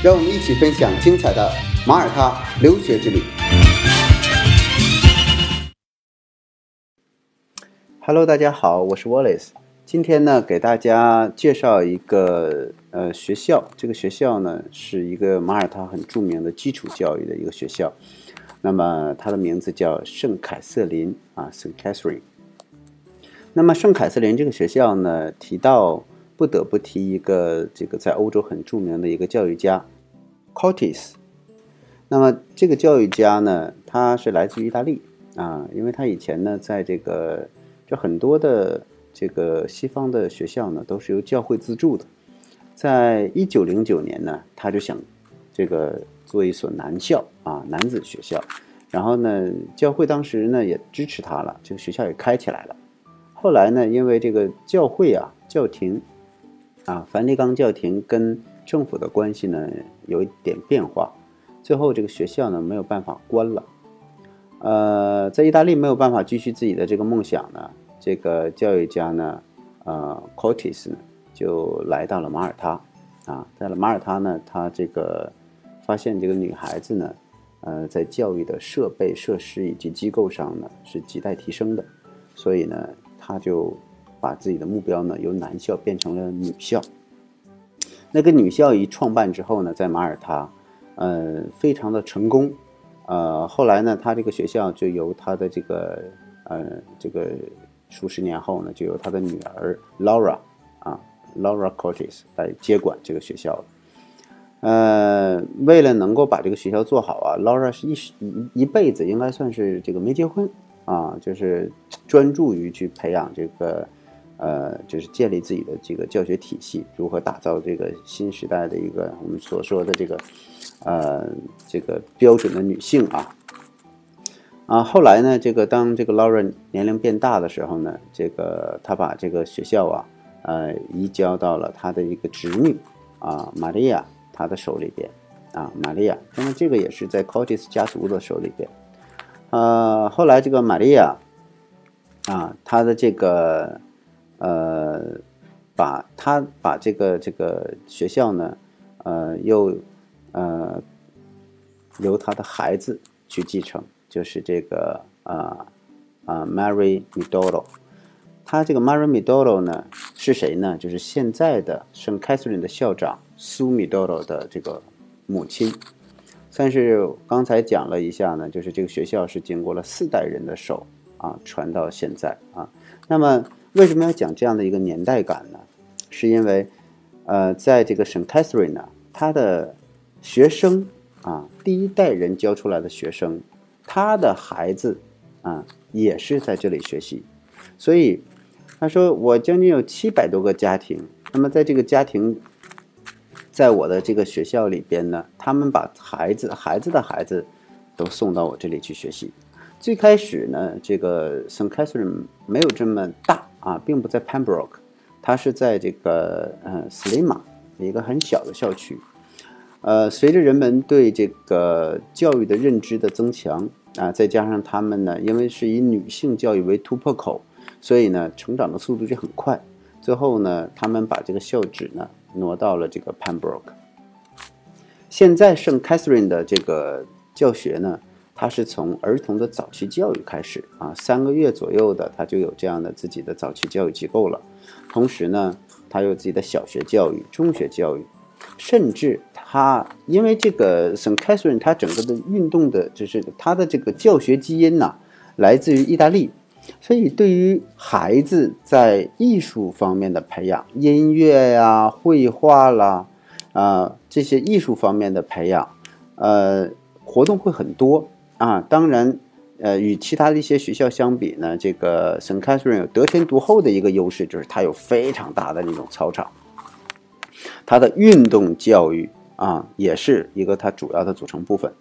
让我们一起分享精彩的马耳他留学之旅。Hello，大家好，我是 Wallace。今天呢，给大家介绍一个呃学校。这个学校呢，是一个马耳他很著名的基础教育的一个学校。那么它的名字叫圣凯瑟琳啊，圣 Catherine。那么圣凯瑟琳这个学校呢，提到不得不提一个这个在欧洲很著名的一个教育家 c o r t i s 那么这个教育家呢，他是来自意大利啊，因为他以前呢，在这个就很多的。这个西方的学校呢，都是由教会资助的。在一九零九年呢，他就想这个做一所男校啊，男子学校。然后呢，教会当时呢也支持他了，这个学校也开起来了。后来呢，因为这个教会啊，教廷啊，梵蒂冈教廷跟政府的关系呢有一点变化，最后这个学校呢没有办法关了。呃，在意大利没有办法继续自己的这个梦想呢。这个教育家呢，呃 c o r t i s 呢，就来到了马耳他，啊，在了马耳他呢，他这个发现这个女孩子呢，呃，在教育的设备、设施以及机构上呢，是亟待提升的，所以呢，他就把自己的目标呢，由男校变成了女校。那个女校一创办之后呢，在马耳他，呃，非常的成功，呃，后来呢，他这个学校就由他的这个，呃，这个。数十年后呢，就由他的女儿 Laura 啊，Laura Cortes 来接管这个学校了。呃，为了能够把这个学校做好啊，Laura 是一一一辈子应该算是这个没结婚啊，就是专注于去培养这个呃，就是建立自己的这个教学体系，如何打造这个新时代的一个我们所说的这个呃这个标准的女性啊。啊，后来呢，这个当这个 Lauren 年龄变大的时候呢，这个他把这个学校啊，呃，移交到了他的一个侄女啊，玛利亚她的手里边啊，玛利亚，那么这个也是在 Cortis 家族的手里边。呃，后来这个玛利亚啊，她的这个呃，把他把这个这个学校呢，呃，又呃，由他的孩子去继承。就是这个啊啊，Mary Midolo，他这个 Mary Midolo 呢是谁呢？就是现在的圣凯瑟琳的校长苏 Midolo 的这个母亲。算是刚才讲了一下呢，就是这个学校是经过了四代人的手啊传到现在啊。那么为什么要讲这样的一个年代感呢？是因为呃，在这个圣 Catherine 呢，他的学生啊，第一代人教出来的学生。他的孩子啊，也是在这里学习，所以他说我将近有七百多个家庭。那么在这个家庭，在我的这个学校里边呢，他们把孩子、孩子的孩子都送到我这里去学习。最开始呢，这个圣凯瑟琳没有这么大啊，并不在 Pembroke，它是在这个呃 Slima 一个很小的校区。呃，随着人们对这个教育的认知的增强啊，再加上他们呢，因为是以女性教育为突破口，所以呢，成长的速度就很快。最后呢，他们把这个校址呢挪到了这个 Pembroke。现在圣 Catherine 的这个教学呢，它是从儿童的早期教育开始啊，三个月左右的，他就有这样的自己的早期教育机构了。同时呢，他有自己的小学教育、中学教育。甚至他，因为这个圣凯瑟琳，他整个的运动的，就是他的这个教学基因呐，来自于意大利，所以对于孩子在艺术方面的培养，音乐呀、绘画啦，啊这些艺术方面的培养，呃，活动会很多啊。当然，呃，与其他的一些学校相比呢，这个圣凯瑟琳有得天独厚的一个优势，就是它有非常大的那种操场。他的运动教育啊，也是一个它主要的组成部分。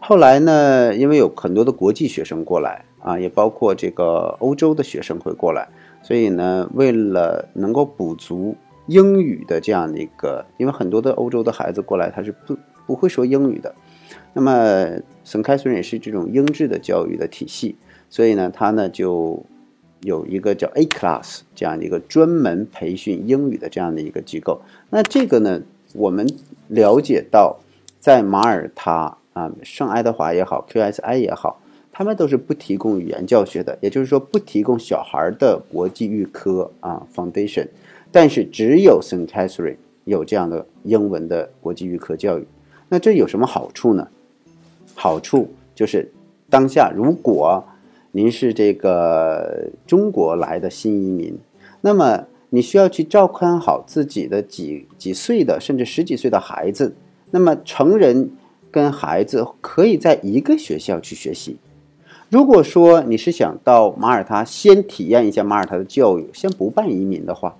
后来呢，因为有很多的国际学生过来啊，也包括这个欧洲的学生会过来，所以呢，为了能够补足英语的这样的一个，因为很多的欧洲的孩子过来他是不不会说英语的，那么圣凯瑟琳也是这种英制的教育的体系，所以呢，他呢就有一个叫 A Class 这样的一个专门培训英语的这样的一个机构。那这个呢，我们了解到在马耳他。啊，圣爱德华也好，QSI 也好，他们都是不提供语言教学的，也就是说不提供小孩的国际预科啊 Foundation，但是只有 Saint Catherine 有这样的英文的国际预科教育。那这有什么好处呢？好处就是当下如果您是这个中国来的新移民，那么你需要去照看好自己的几几岁的甚至十几岁的孩子，那么成人。跟孩子可以在一个学校去学习。如果说你是想到马耳他先体验一下马耳他的教育，先不办移民的话，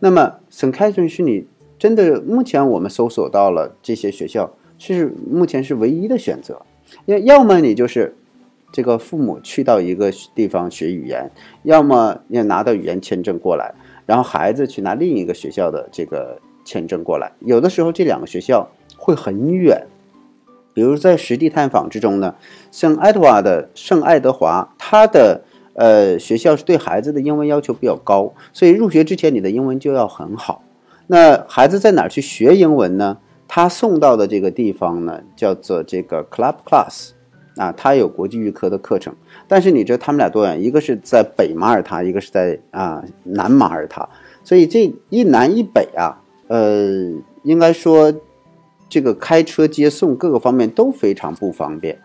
那么圣凯瑟琳是你真的目前我们搜索到了这些学校是目前是唯一的选择。要要么你就是这个父母去到一个地方学语言，要么要拿到语言签证过来，然后孩子去拿另一个学校的这个签证过来。有的时候这两个学校会很远。比如在实地探访之中呢，圣爱德华的圣爱德华，他的呃学校是对孩子的英文要求比较高，所以入学之前你的英文就要很好。那孩子在哪儿去学英文呢？他送到的这个地方呢，叫做这个 Club Class，啊，他有国际预科的课程。但是你知道他们俩多远？一个是在北马耳他，一个是在啊南马耳他，所以这一南一北啊，呃，应该说。这个开车接送各个方面都非常不方便，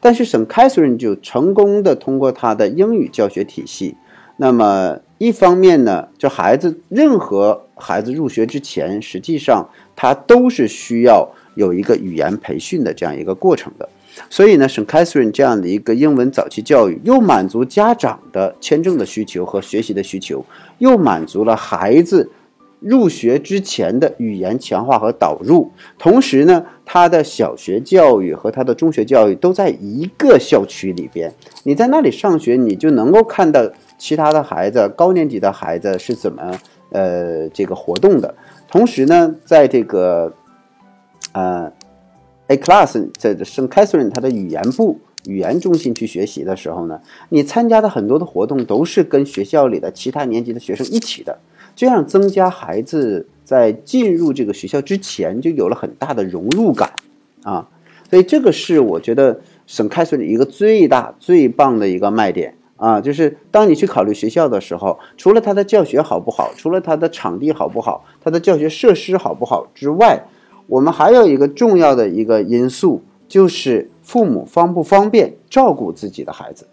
但是省凯瑟琳就成功的通过他的英语教学体系，那么一方面呢，就孩子任何孩子入学之前，实际上它都是需要有一个语言培训的这样一个过程的，所以呢，省凯瑟琳这样的一个英文早期教育，又满足家长的签证的需求和学习的需求，又满足了孩子。入学之前的语言强化和导入，同时呢，他的小学教育和他的中学教育都在一个校区里边。你在那里上学，你就能够看到其他的孩子，高年级的孩子是怎么呃这个活动的。同时呢，在这个呃 A class 在圣凯瑟琳他的语言部语言中心去学习的时候呢，你参加的很多的活动都是跟学校里的其他年级的学生一起的。这样增加孩子在进入这个学校之前就有了很大的融入感，啊，所以这个是我觉得省开税的一个最大最棒的一个卖点啊，就是当你去考虑学校的时候，除了它的教学好不好，除了它的场地好不好，它的教学设施好不好之外，我们还有一个重要的一个因素，就是父母方不方便照顾自己的孩子。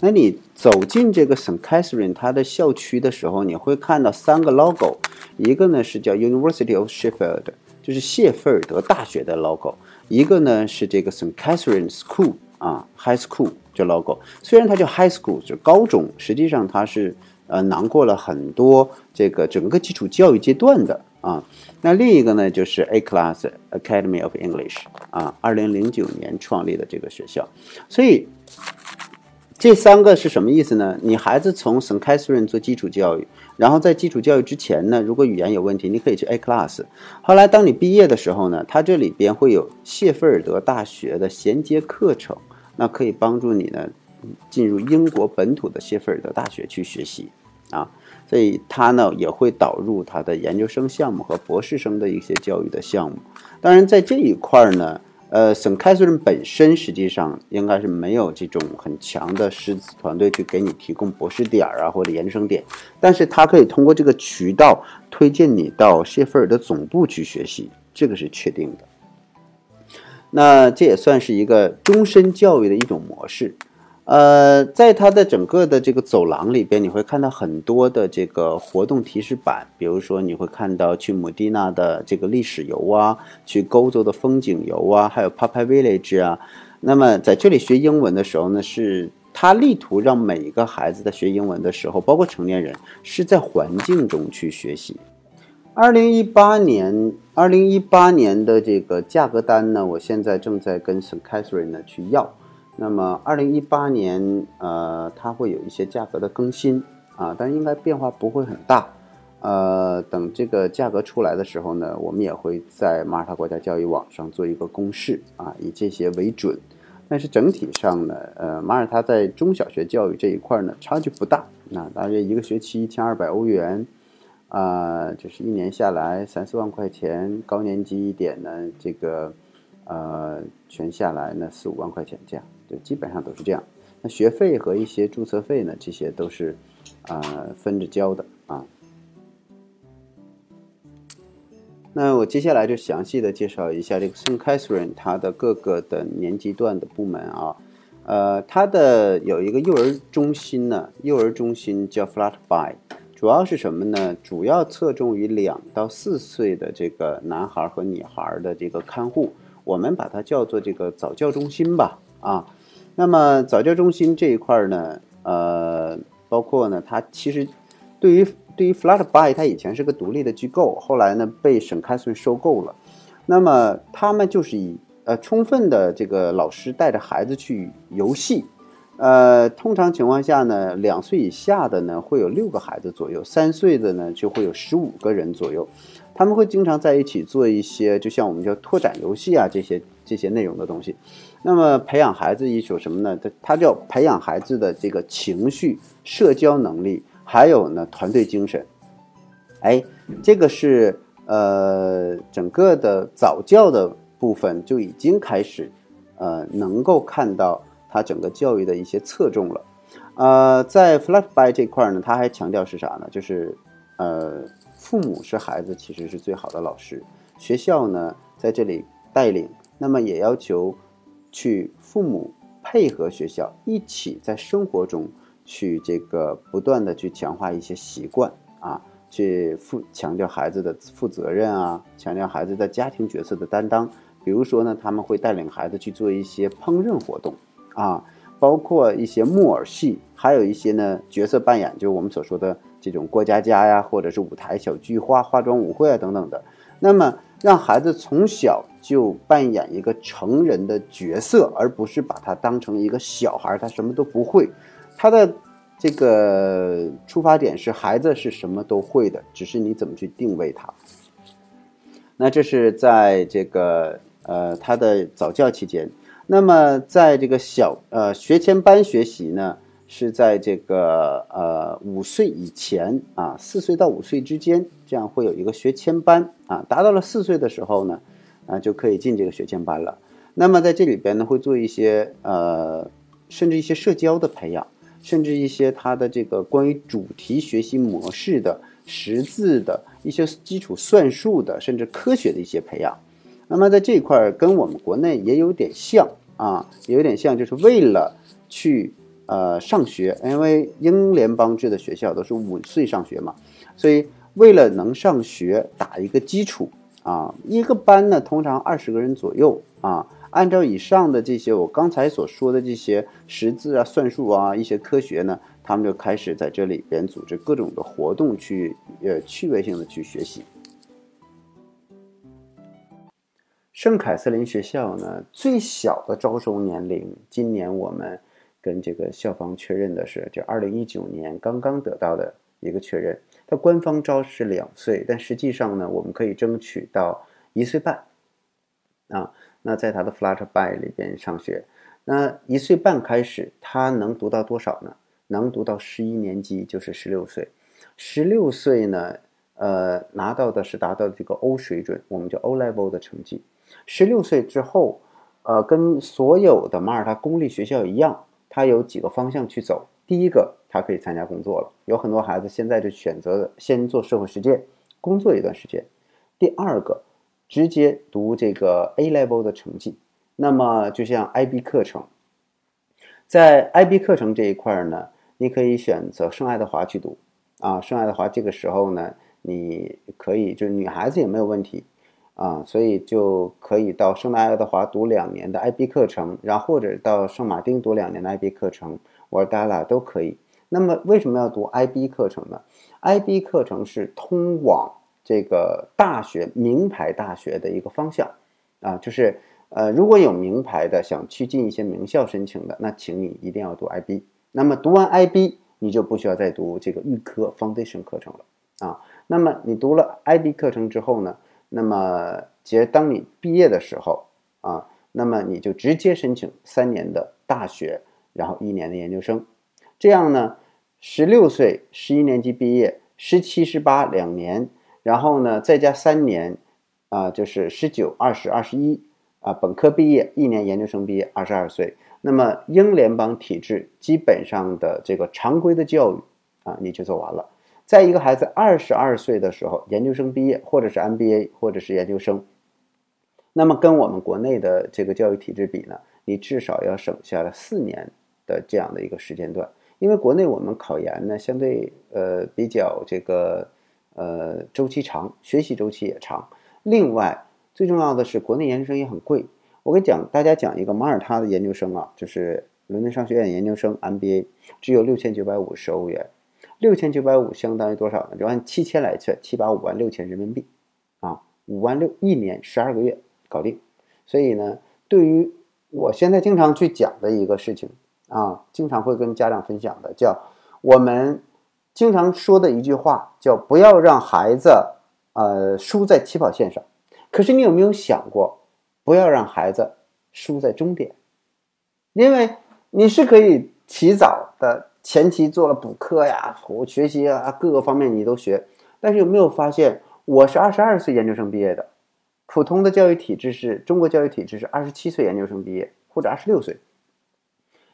那你走进这个圣凯瑟琳它的校区的时候，你会看到三个 logo，一个呢是叫 University of Sheffield，就是谢菲尔德大学的 logo，一个呢是这个 St. Catherine School 啊 High School 这 logo，虽然它叫 High School 就高中，实际上它是呃囊括了很多这个整个基础教育阶段的啊。那另一个呢就是 A Class Academy of English 啊，二零零九年创立的这个学校，所以。这三个是什么意思呢？你孩子从圣凯瑟琳做基础教育，然后在基础教育之前呢，如果语言有问题，你可以去 A class。后来当你毕业的时候呢，它这里边会有谢菲尔德大学的衔接课程，那可以帮助你呢进入英国本土的谢菲尔德大学去学习啊。所以他呢也会导入他的研究生项目和博士生的一些教育的项目。当然在这一块儿呢。呃，省凯瑟琳本身实际上应该是没有这种很强的师资团队去给你提供博士点儿啊或者研究生点，但是他可以通过这个渠道推荐你到谢菲尔德总部去学习，这个是确定的。那这也算是一个终身教育的一种模式。呃，在它的整个的这个走廊里边，你会看到很多的这个活动提示板，比如说你会看到去姆蒂纳的这个历史游啊，去欧洲的风景游啊，还有 Papa Village 啊。那么在这里学英文的时候呢，是他力图让每一个孩子在学英文的时候，包括成年人，是在环境中去学习。二零一八年，二零一八年的这个价格单呢，我现在正在跟 St. Catherine 呢去要。那么二零一八年，呃，它会有一些价格的更新啊，但应该变化不会很大。呃，等这个价格出来的时候呢，我们也会在马耳他国家教育网上做一个公示啊，以这些为准。但是整体上呢，呃，马耳他在中小学教育这一块呢，差距不大，那大约一个学期一千二百欧元。啊，就是一年下来三四万块钱，高年级一点呢，这个，呃，全下来呢四五万块钱这样，就，基本上都是这样。那学费和一些注册费呢，这些都是，啊，分着交的啊。那我接下来就详细的介绍一下这个圣凯瑟琳它的各个的年级段的部门啊，呃，它的有一个幼儿中心呢，幼儿中心叫 Flat By。主要是什么呢？主要侧重于两到四岁的这个男孩和女孩的这个看护，我们把它叫做这个早教中心吧。啊，那么早教中心这一块呢，呃，包括呢，它其实对于对于 Flat By 它以前是个独立的机构，后来呢被沈开顺收购了。那么他们就是以呃充分的这个老师带着孩子去游戏。呃，通常情况下呢，两岁以下的呢会有六个孩子左右，三岁的呢就会有十五个人左右。他们会经常在一起做一些，就像我们叫拓展游戏啊这些这些内容的东西。那么培养孩子一种什么呢？它它叫培养孩子的这个情绪、社交能力，还有呢团队精神。哎，这个是呃整个的早教的部分就已经开始，呃能够看到。他整个教育的一些侧重了，呃，在 Flat By 这块呢，他还强调是啥呢？就是，呃，父母是孩子其实是最好的老师，学校呢在这里带领，那么也要求去父母配合学校一起在生活中去这个不断的去强化一些习惯啊，去负强调孩子的负责任啊，强调孩子的家庭角色的担当，比如说呢，他们会带领孩子去做一些烹饪活动。啊，包括一些木偶戏，还有一些呢角色扮演，就是我们所说的这种过家家呀，或者是舞台小剧化、化妆舞会啊等等的。那么让孩子从小就扮演一个成人的角色，而不是把他当成一个小孩，他什么都不会。他的这个出发点是孩子是什么都会的，只是你怎么去定位他。那这是在这个呃他的早教期间。那么，在这个小呃学前班学习呢，是在这个呃五岁以前啊，四岁到五岁之间，这样会有一个学前班啊。达到了四岁的时候呢，啊就可以进这个学前班了。那么在这里边呢，会做一些呃，甚至一些社交的培养，甚至一些他的这个关于主题学习模式的、识字的一些基础算术的，甚至科学的一些培养。那么在这一块跟我们国内也有点像。啊，有点像，就是为了去呃上学，因为英联邦制的学校都是五岁上学嘛，所以为了能上学打一个基础啊，一个班呢通常二十个人左右啊，按照以上的这些我刚才所说的这些识字啊、算术啊一些科学呢，他们就开始在这里边组织各种的活动去呃趣味性的去学习。圣凯瑟琳学校呢，最小的招收年龄，今年我们跟这个校方确认的是，就二零一九年刚刚得到的一个确认。它官方招是两岁，但实际上呢，我们可以争取到一岁半。啊，那在他的 Flat By 里边上学，那一岁半开始，他能读到多少呢？能读到十一年级，就是十六岁。十六岁呢，呃，拿到的是达到这个 O 水准，我们叫 O Level 的成绩。十六岁之后，呃，跟所有的马耳他公立学校一样，他有几个方向去走。第一个，他可以参加工作了，有很多孩子现在就选择先做社会实践，工作一段时间。第二个，直接读这个 A level 的成绩。那么，就像 IB 课程，在 IB 课程这一块呢，你可以选择圣爱德华去读啊。圣爱德华这个时候呢，你可以就是女孩子也没有问题。啊，所以就可以到圣爱德华读两年的 IB 课程，然后或者到圣马丁读两年的 IB 课程，瓦尔达拉都可以。那么为什么要读 IB 课程呢？IB 课程是通往这个大学名牌大学的一个方向啊，就是呃，如果有名牌的想去进一些名校申请的，那请你一定要读 IB。那么读完 IB，你就不需要再读这个预科 Foundation 课程了啊。那么你读了 IB 课程之后呢，那么其实当你毕业的时候啊，那么你就直接申请三年的大学，然后一年的研究生，这样呢，十六岁十一年级毕业，十七十八两年。然后呢，再加三年，啊，就是十九、二十、二十一，啊，本科毕业一年，研究生毕业二十二岁。那么英联邦体制基本上的这个常规的教育，啊，你就做完了。在一个孩子二十二岁的时候，研究生毕业，或者是 MBA，或者是研究生，那么跟我们国内的这个教育体制比呢，你至少要省下了四年的这样的一个时间段。因为国内我们考研呢，相对呃比较这个。呃，周期长，学习周期也长。另外，最重要的是，国内研究生也很贵。我给讲大家讲一个马耳他的研究生啊，就是伦敦商学院研究生 MBA，只有六千九百五十欧元。六千九百五相当于多少呢？就按七千来算，七八五万六千人民币啊，五万六一年十二个月搞定。所以呢，对于我现在经常去讲的一个事情啊，经常会跟家长分享的，叫我们。经常说的一句话叫“不要让孩子，呃，输在起跑线上”。可是你有没有想过，不要让孩子输在终点？因为你是可以起早的前期做了补课呀、我学习啊，各个方面你都学。但是有没有发现，我是二十二岁研究生毕业的，普通的教育体制是中国教育体制是二十七岁研究生毕业或者二十六岁，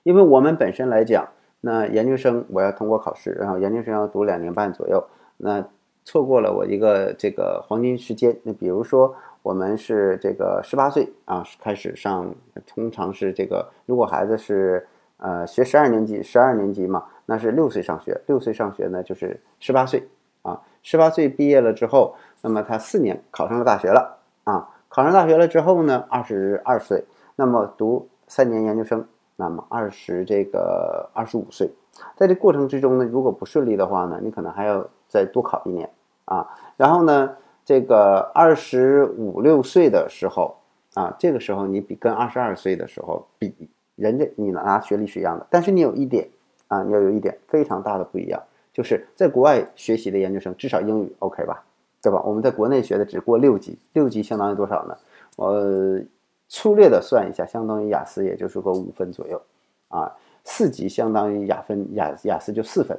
因为我们本身来讲。那研究生我要通过考试，然后研究生要读两年半左右，那错过了我一个这个黄金时间。那比如说我们是这个十八岁啊开始上，通常是这个如果孩子是呃学十二年级，十二年级嘛，那是六岁上学，六岁上学呢就是十八岁啊，十八岁毕业了之后，那么他四年考上了大学了啊，考上大学了之后呢，二十二岁，那么读三年研究生。那么二十这个二十五岁，在这过程之中呢，如果不顺利的话呢，你可能还要再多考一年啊。然后呢，这个二十五六岁的时候啊，这个时候你比跟二十二岁的时候比，人家你拿学历是一样的，但是你有一点啊，你要有一点非常大的不一样，就是在国外学习的研究生至少英语 OK 吧，对吧？我们在国内学的只过六级，六级相当于多少呢？呃。粗略的算一下，相当于雅思，也就是个五分左右，啊，四级相当于雅分雅雅思就四分，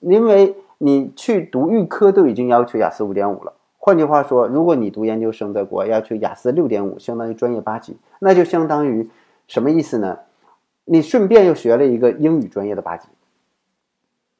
因为你去读预科都已经要求雅思五点五了。换句话说，如果你读研究生在国外要求雅思六点五，相当于专业八级，那就相当于什么意思呢？你顺便又学了一个英语专业的八级，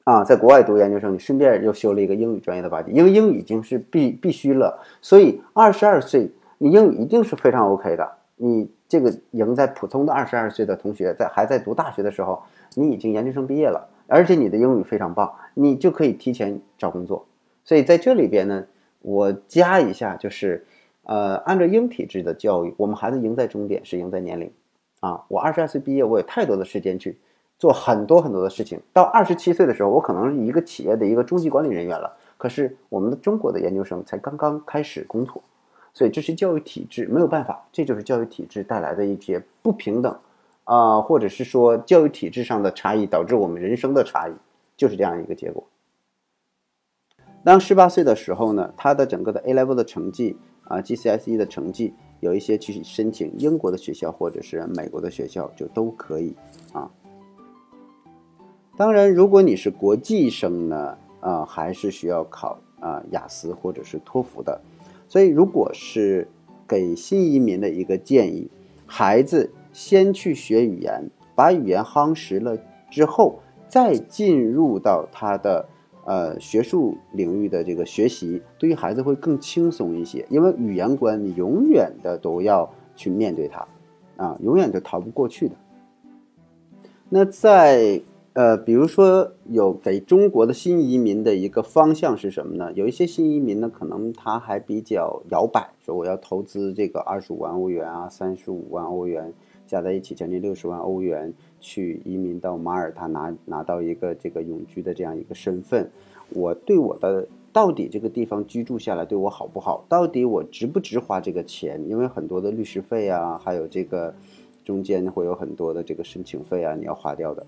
啊，在国外读研究生，你顺便又修了一个英语专业的八级，因为英语已经是必必须了，所以二十二岁你英语一定是非常 OK 的。你这个赢在普通的二十二岁的同学在还在读大学的时候，你已经研究生毕业了，而且你的英语非常棒，你就可以提前找工作。所以在这里边呢，我加一下，就是呃，按照英体制的教育，我们孩子赢在终点是赢在年龄。啊。我二十二岁毕业，我有太多的时间去做很多很多的事情。到二十七岁的时候，我可能是一个企业的一个中级管理人员了。可是我们的中国的研究生才刚刚开始工作。所以这是教育体制没有办法，这就是教育体制带来的一些不平等，啊，或者是说教育体制上的差异导致我们人生的差异，就是这样一个结果。当十八岁的时候呢，他的整个的 A level 的成绩啊，GCSE 的成绩有一些去申请英国的学校或者是美国的学校就都可以啊。当然，如果你是国际生呢，啊，还是需要考啊雅思或者是托福的。所以，如果是给新移民的一个建议，孩子先去学语言，把语言夯实了之后，再进入到他的呃学术领域的这个学习，对于孩子会更轻松一些。因为语言关，你永远的都要去面对它，啊，永远都逃不过去的。那在。呃，比如说有给中国的新移民的一个方向是什么呢？有一些新移民呢，可能他还比较摇摆，说我要投资这个二十五万欧元啊，三十五万欧元加在一起将近六十万欧元去移民到马耳他拿拿到一个这个永居的这样一个身份。我对我的到底这个地方居住下来对我好不好？到底我值不值花这个钱？因为很多的律师费啊，还有这个中间会有很多的这个申请费啊，你要花掉的。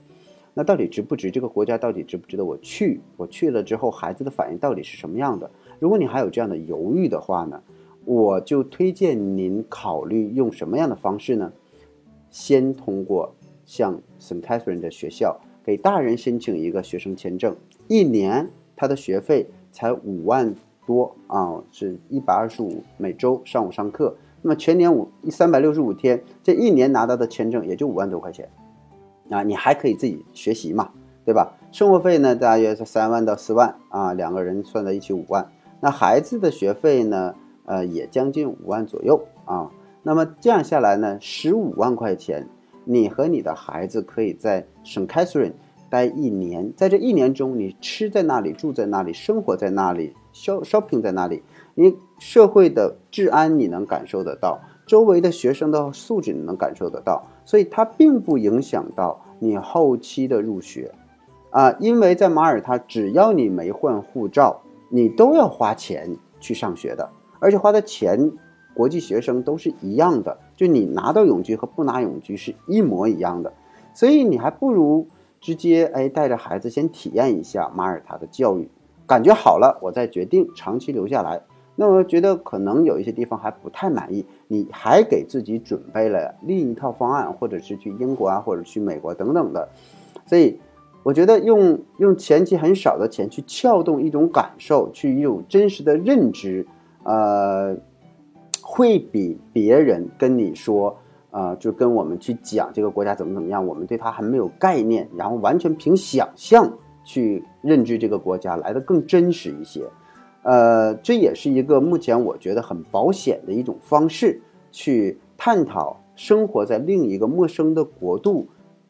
那到底值不值？这个国家到底值不值得我去？我去了之后，孩子的反应到底是什么样的？如果你还有这样的犹豫的话呢，我就推荐您考虑用什么样的方式呢？先通过向 St. Catherine 的学校给大人申请一个学生签证，一年他的学费。才五万多啊，是一百二十五每周上午上课，那么全年五一三百六十五天，这一年拿到的签证也就五万多块钱，啊，你还可以自己学习嘛，对吧？生活费呢，大约是三万到四万啊，两个人算在一起五万。那孩子的学费呢，呃，也将近五万左右啊。那么这样下来呢，十五万块钱，你和你的孩子可以在圣凯瑟琳。待一年，在这一年中，你吃在那里，住在那里，生活在那里，shop shopping 在那里，你社会的治安你能感受得到，周围的学生的素质你能感受得到，所以它并不影响到你后期的入学，啊，因为在马耳他，只要你没换护照，你都要花钱去上学的，而且花的钱，国际学生都是一样的，就你拿到永居和不拿永居是一模一样的，所以你还不如。直接哎，带着孩子先体验一下马耳他的教育，感觉好了，我再决定长期留下来。那我觉得可能有一些地方还不太满意，你还给自己准备了另一套方案，或者是去英国啊，或者去美国等等的。所以我觉得用用前期很少的钱去撬动一种感受，去有真实的认知，呃，会比别人跟你说。啊，就跟我们去讲这个国家怎么怎么样，我们对它还没有概念，然后完全凭想象去认知这个国家来的更真实一些。呃，这也是一个目前我觉得很保险的一种方式，去探讨生活在另一个陌生的国度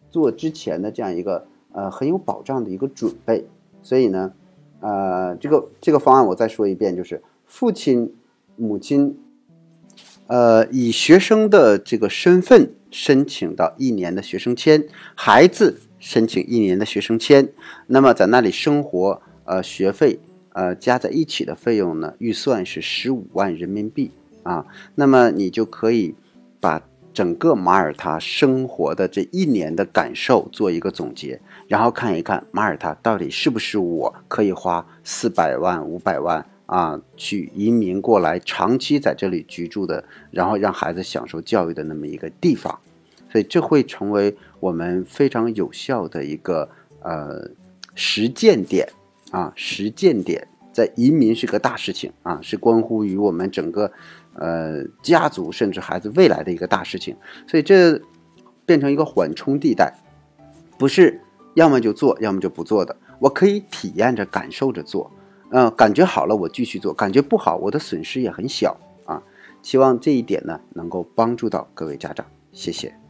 做之前的这样一个呃很有保障的一个准备。所以呢，呃，这个这个方案我再说一遍，就是父亲、母亲。呃，以学生的这个身份申请到一年的学生签，孩子申请一年的学生签，那么在那里生活，呃，学费，呃，加在一起的费用呢，预算是十五万人民币啊。那么你就可以把整个马耳他生活的这一年的感受做一个总结，然后看一看马耳他到底是不是我可以花四百万、五百万。啊，去移民过来，长期在这里居住的，然后让孩子享受教育的那么一个地方，所以这会成为我们非常有效的一个呃实践点啊，实践点。在移民是个大事情啊，是关乎于我们整个呃家族甚至孩子未来的一个大事情，所以这变成一个缓冲地带，不是要么就做，要么就不做的，我可以体验着、感受着做。嗯，感觉好了，我继续做；感觉不好，我的损失也很小啊。希望这一点呢，能够帮助到各位家长。谢谢。